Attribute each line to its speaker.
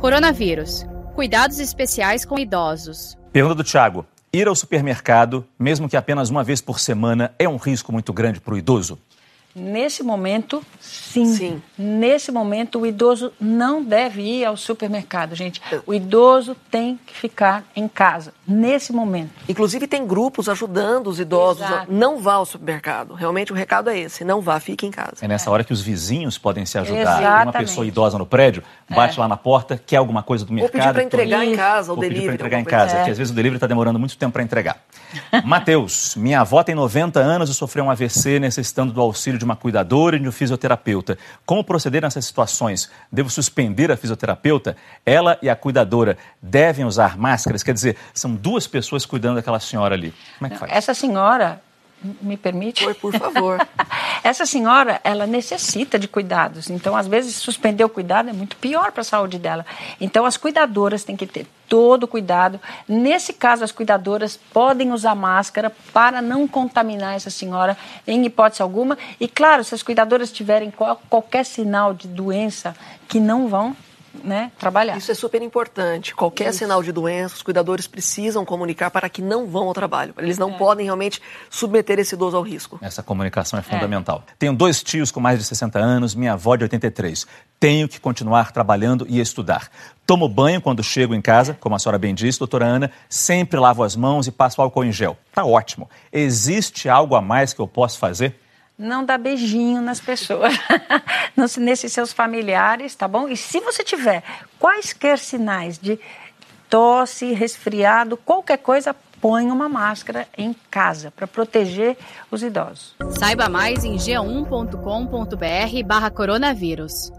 Speaker 1: Coronavírus. Cuidados especiais com idosos.
Speaker 2: Pergunta do Thiago. Ir ao supermercado, mesmo que apenas uma vez por semana, é um risco muito grande para o idoso?
Speaker 3: Nesse momento, sim.
Speaker 4: Sim.
Speaker 3: Nesse momento, o idoso não deve ir ao supermercado, gente. O idoso tem que ficar em casa, nesse momento.
Speaker 4: Inclusive, tem grupos ajudando os idosos. a
Speaker 3: Exato.
Speaker 4: Não vá ao supermercado. Realmente, o recado é esse. Não vá, fique em casa.
Speaker 2: É nessa hora que os vizinhos podem se ajudar. Tem uma
Speaker 3: Exatamente.
Speaker 2: pessoa idosa no prédio, bate lá na porta, quer alguma coisa do
Speaker 4: Ou
Speaker 2: mercado.
Speaker 4: pedir para entregar em
Speaker 3: Isso.
Speaker 4: casa, o
Speaker 2: Ou pedir
Speaker 4: delivery.
Speaker 2: para entregar em casa,
Speaker 3: É.
Speaker 2: que às vezes o delivery está demorando muito tempo para entregar. Matheus, minha avó tem 90 anos e sofreu um AVC necessitando do auxílio de uma cuidadora e de um fisioterapeuta. Como proceder nessas situações? Devo suspender a fisioterapeuta? Ela e a cuidadora devem usar máscaras? Quer dizer, são duas pessoas cuidando daquela senhora ali. Como é que faz?
Speaker 3: Essa senhora, me permite?
Speaker 4: Oi, por favor.
Speaker 3: Essa senhora, ela necessita de cuidados. Então, às vezes, suspender o cuidado é muito pior para a saúde dela. Então, as cuidadoras têm que ter todo cuidado. Nesse caso, as cuidadoras podem usar máscara para não contaminar essa senhora em hipótese alguma. E, claro, se as cuidadoras tiverem qual- qualquer sinal de doença, que não vão né, trabalhar.
Speaker 4: Isso é super importante. Qualquer sinal de doença, os cuidadores precisam comunicar para que não vão ao trabalho. Eles
Speaker 3: É.
Speaker 4: não podem realmente submeter esse idoso ao risco.
Speaker 2: Essa comunicação é fundamental. Tenho dois tios com mais de 60 anos, minha avó de 83. Tenho que continuar trabalhando e estudar. Tomo banho quando chego em casa, como a senhora bem disse, doutora Ana, sempre lavo as mãos e passo álcool em gel. Tá ótimo. Existe algo a mais que eu posso fazer?
Speaker 3: Não dá beijinho nas pessoas, nesses seus familiares, tá bom? E se você tiver quaisquer sinais de tosse, resfriado, qualquer coisa, põe uma máscara em casa para proteger os idosos.
Speaker 1: Saiba mais em g1.com.br barra coronavírus.